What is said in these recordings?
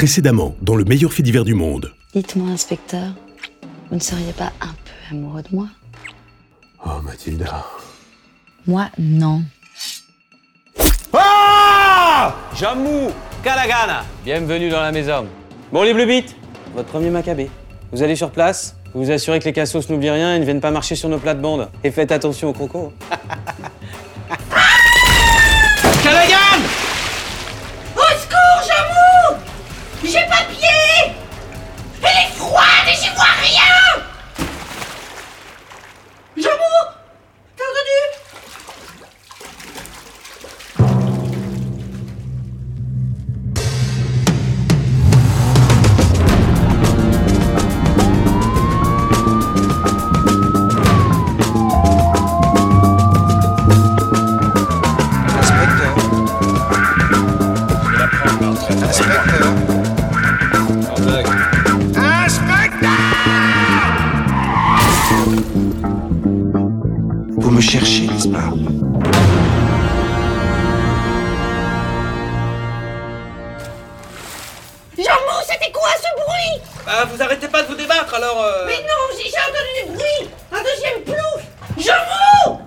Précédemment, dans le meilleur fait divers du monde. Dites-moi, inspecteur, vous ne seriez pas un peu amoureux de moi? Oh, Mathilda. Moi, non. Ah Jamou Kalagana Bienvenue dans la maison. Bon, les Bleu votre premier Maccabée. Vous allez sur place, vous vous assurez que les cassos n'oublient rien et ne viennent pas marcher sur nos plates-bandes. Et faites attention aux crocos. Vous me cherchez, n'est-ce pas? Jamou, c'était quoi ce bruit? Bah, vous arrêtez pas de vous débattre alors. euh, Mais non, j'ai j'ai entendu du bruit. Un deuxième plouf. Jamou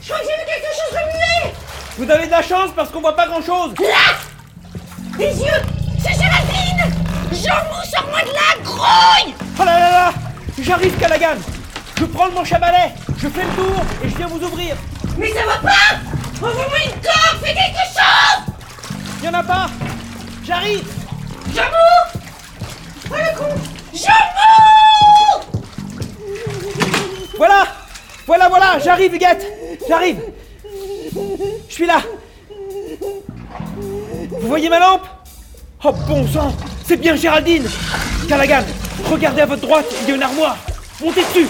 Je crois que j'ai vu quelque chose remuer. Vous avez de la chance parce qu'on voit pas grand chose Là! Les yeux C'est Géraldine Jamou, sors-moi de là, grouille. Oh là là là J'arrive, Callaghan Je prends à balai, je fais le tour et je viens vous ouvrir. Mais ça va pas! Envoie-moi une corde, fais quelque chose! Y en a pas! J'arrive! Jamou Oh le con Jamou Voilà! Voilà, voilà! J'arrive, Huguette! J'arrive! Je suis là! Vous voyez ma lampe? Oh bon sang! C'est bien Géraldine! Callaghan, regardez à votre droite, il y a une armoire. Montez dessus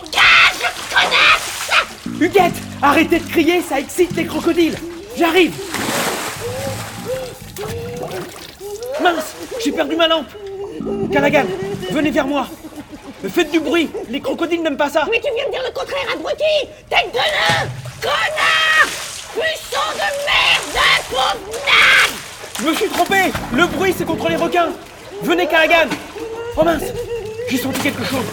dégage, connasse Huguette Arrêtez de crier, ça excite les crocodiles. J'arrive. Mince J'ai perdu ma lampe. Callaghan, venez vers moi. Faites du bruit Les crocodiles n'aiment pas ça. Mais tu viens de dire le contraire, abruti. Tête de Connard. Puceau de merde Pauvre Je me suis trompé. Le bruit, c'est contre les requins. Venez, Callaghan. Oh mince J'ai senti quelque chose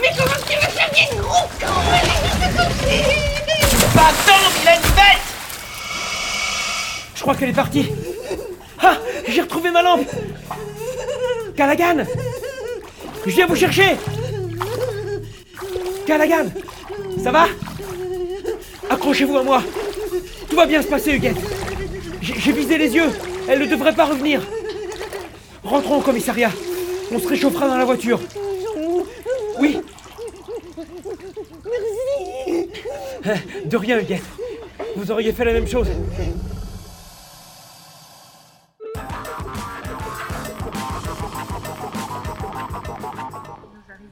Mais comment tu veux faire des gros cons Bâton, vilaine bête. Je crois qu'elle est partie. Ah J'ai retrouvé ma lampe. Callaghan. Je viens vous chercher. Callaghan. Ça va Accrochez-vous à moi. Tout va bien se passer, Huguette. J'ai visé les yeux. Elle ne devrait pas revenir. Rentrons au commissariat. On se réchauffera dans la voiture De rien, Huguette. Vous auriez fait la même chose.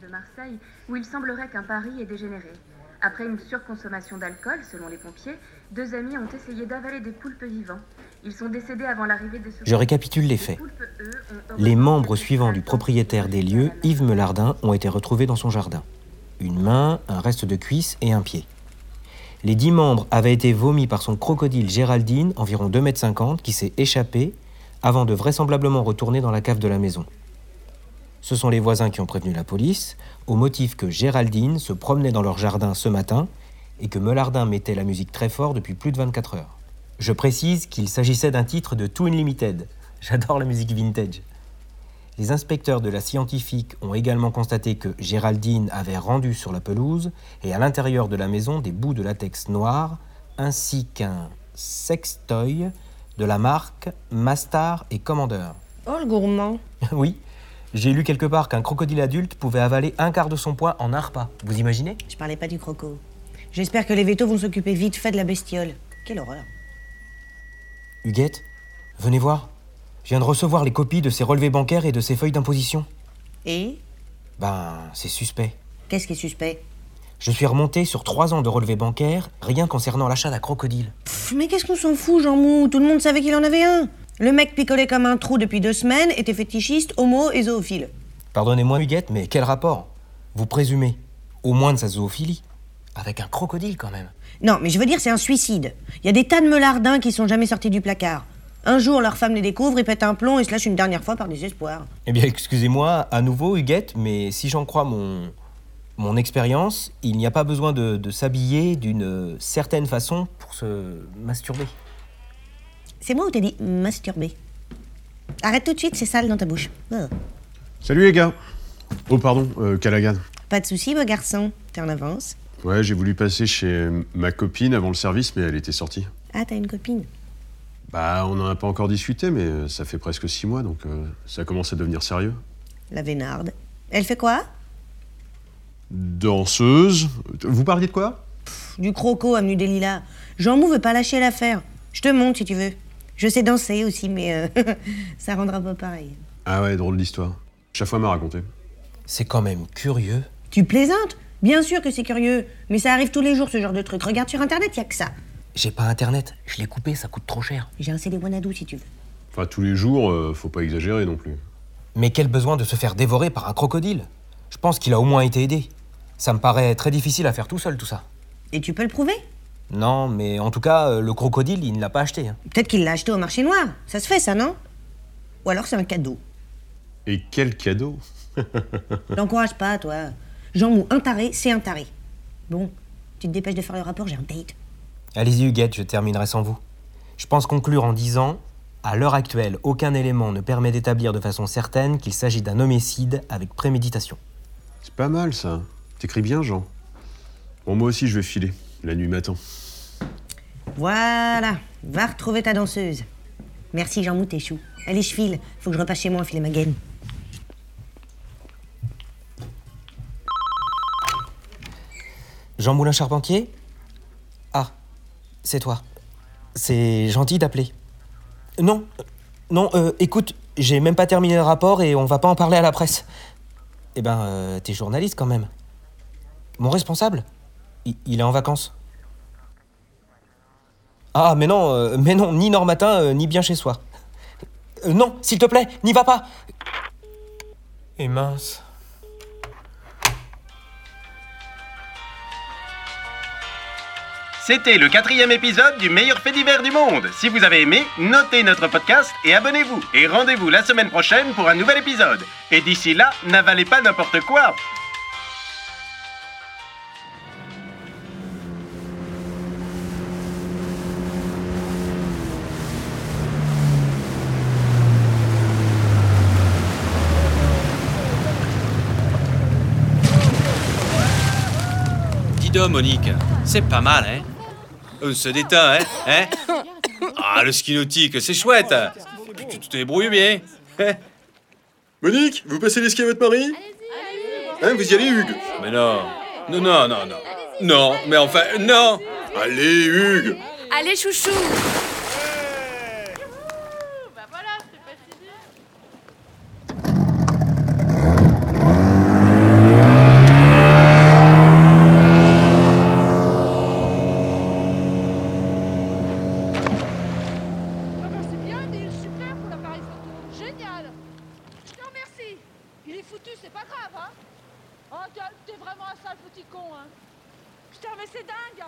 de Marseille, où il semblerait qu'un pari ait dégénéré. Après une surconsommation d'alcool, selon les pompiers, deux amis ont essayé d'avaler des poulpes vivants. Ils sont décédés avant l'arrivée des secours. Je récapitule les faits. poulpes, eux, ont Les membres suivants du propriétaire des lieux, Yves Melardin, ont été retrouvés dans son jardin. Une main, un reste de cuisse et un pied. Les dix membres avaient été vomis par son crocodile Géraldine, environ 2,50 m, qui s'est échappé avant de vraisemblablement retourner dans la cave de la maison. Ce sont les voisins qui ont prévenu la police, au motif que Géraldine se promenait dans leur jardin ce matin et que Melardin mettait la musique très fort depuis plus de 24 heures. Je précise qu'il s'agissait d'un titre de Toon Limited. J'adore la musique vintage. Les inspecteurs de la scientifique ont également constaté que Géraldine avait rendu sur la pelouse et à l'intérieur de la maison des bouts de latex noir ainsi qu'un sextoy de la marque Mastar et Commander. Oh, le gourmand. oui, j'ai lu quelque part qu'un crocodile adulte pouvait avaler un quart de son poids en un repas. Vous imaginez? Je parlais pas du croco. J'espère que les vétos vont s'occuper vite fait de la bestiole. Quelle horreur. Huguette, venez voir. Je viens de recevoir les copies de ses relevés bancaires et de ses feuilles d'imposition. Et Ben, c'est suspect. Qu'est-ce qui est suspect? Je suis remonté sur trois ans de relevés bancaires, rien concernant l'achat d'un crocodile. Pff, Mais qu'est-ce qu'on s'en fout, Jean Mou? Tout le monde savait qu'il en avait un. Le mec picolait comme un trou depuis deux semaines, était fétichiste, homo et zoophile. Pardonnez-moi, Huguette, mais quel rapport? Vous présumez, au moins de sa zoophilie, avec un crocodile quand même. Non, mais je veux dire, c'est un suicide. Il y a des tas de meulardins qui sont jamais sortis du placard. Un jour, leur femme les découvre, ils pètent un plomb et se lâchent une dernière fois par désespoir. Eh bien, excusez-moi, à nouveau, Huguette, mais si j'en crois mon, mon expérience, il n'y a pas besoin de, de s'habiller d'une certaine façon pour se masturber. C'est moi ou t'as dit masturber Arrête tout de suite, c'est sale dans ta bouche. Oh. Salut les gars. Oh pardon, euh, Callaghan. Pas de soucis, beau garçon. T'es en avance. Ouais, j'ai voulu passer chez ma copine avant le service, mais elle était sortie. Ah, t'as une copine Bah, on n'en a pas encore discuté, mais euh, ça fait presque six mois, donc euh, ça commence à devenir sérieux. La Vénarde. Elle fait quoi? Danseuse. Vous parliez de quoi? Du croco, avenue des Lilas. Jean Mou veut pas lâcher l'affaire. Je te montre si tu veux. Je sais danser aussi, mais euh, ça rendra pas pareil. Ah ouais, drôle d'histoire. Chaque fois m'a raconté. C'est quand même curieux. Tu plaisantes? Bien sûr que c'est curieux, mais ça arrive tous les jours ce genre de truc. Regarde sur internet, y a que ça. J'ai pas internet, je l'ai coupé, ça coûte trop cher. J'ai un CD Wanadoo si tu veux. Enfin, tous les jours, euh, faut pas exagérer non plus. Mais quel besoin de se faire dévorer par un crocodile? Je pense qu'il a au moins été aidé. Ça me paraît très difficile à faire tout seul, tout ça. Et tu peux le prouver? Non, mais en tout cas, euh, le crocodile, il ne l'a pas acheté. hein. Peut-être qu'il l'a acheté au marché noir. Ça se fait, ça, non? Ou alors c'est un cadeau. Et quel cadeau? L'encourage pas, toi. Jean Mou, un taré, c'est un taré. Bon, tu te dépêches de faire le rapport, j'ai un date. Allez-y, Huguette, je terminerai sans vous. Je pense conclure en disant À l'heure actuelle, aucun élément ne permet d'établir de façon certaine qu'il s'agit d'un homicide avec préméditation. C'est pas mal ça. T'écris bien, Jean. Bon, moi aussi, je vais filer. La nuit m'attend. Voilà, va retrouver ta danseuse. Merci Jean Mou, t'es chou. Allez, je file. Faut que je repasse chez moi enfiler ma gaine. Jean Moulin Charpentier? C'est toi. C'est gentil d'appeler. Non, non, euh, écoute, j'ai même pas terminé le rapport et on va pas en parler à la presse. Eh ben, euh, t'es journaliste quand même. Mon responsable il, est en vacances. Ah, mais non, euh, mais non, ni Normatin, euh, ni bien chez soi. Non, s'il te plaît, n'y va pas Et mince. C'était le quatrième épisode du meilleur fait divers du monde. Si vous avez aimé, notez notre podcast et abonnez-vous. Et rendez-vous la semaine prochaine pour un nouvel épisode. Et d'ici là, n'avalez pas n'importe quoi. Monique, c'est pas mal, hein? On se détend, hein, hein Ah, le ski nautique, c'est chouette. Puis tu te débrouilles bien. Hein Monique, vous passez les skis à votre mari? Hein, vous y allez, Hugues? Mais non, non, non, non, non. Non, mais enfin, non. Allez, Hugues! Allez, chouchou c'est pas grave, hein. Oh, t'es vraiment un sale petit con, hein. Putain, mais c'est dingue.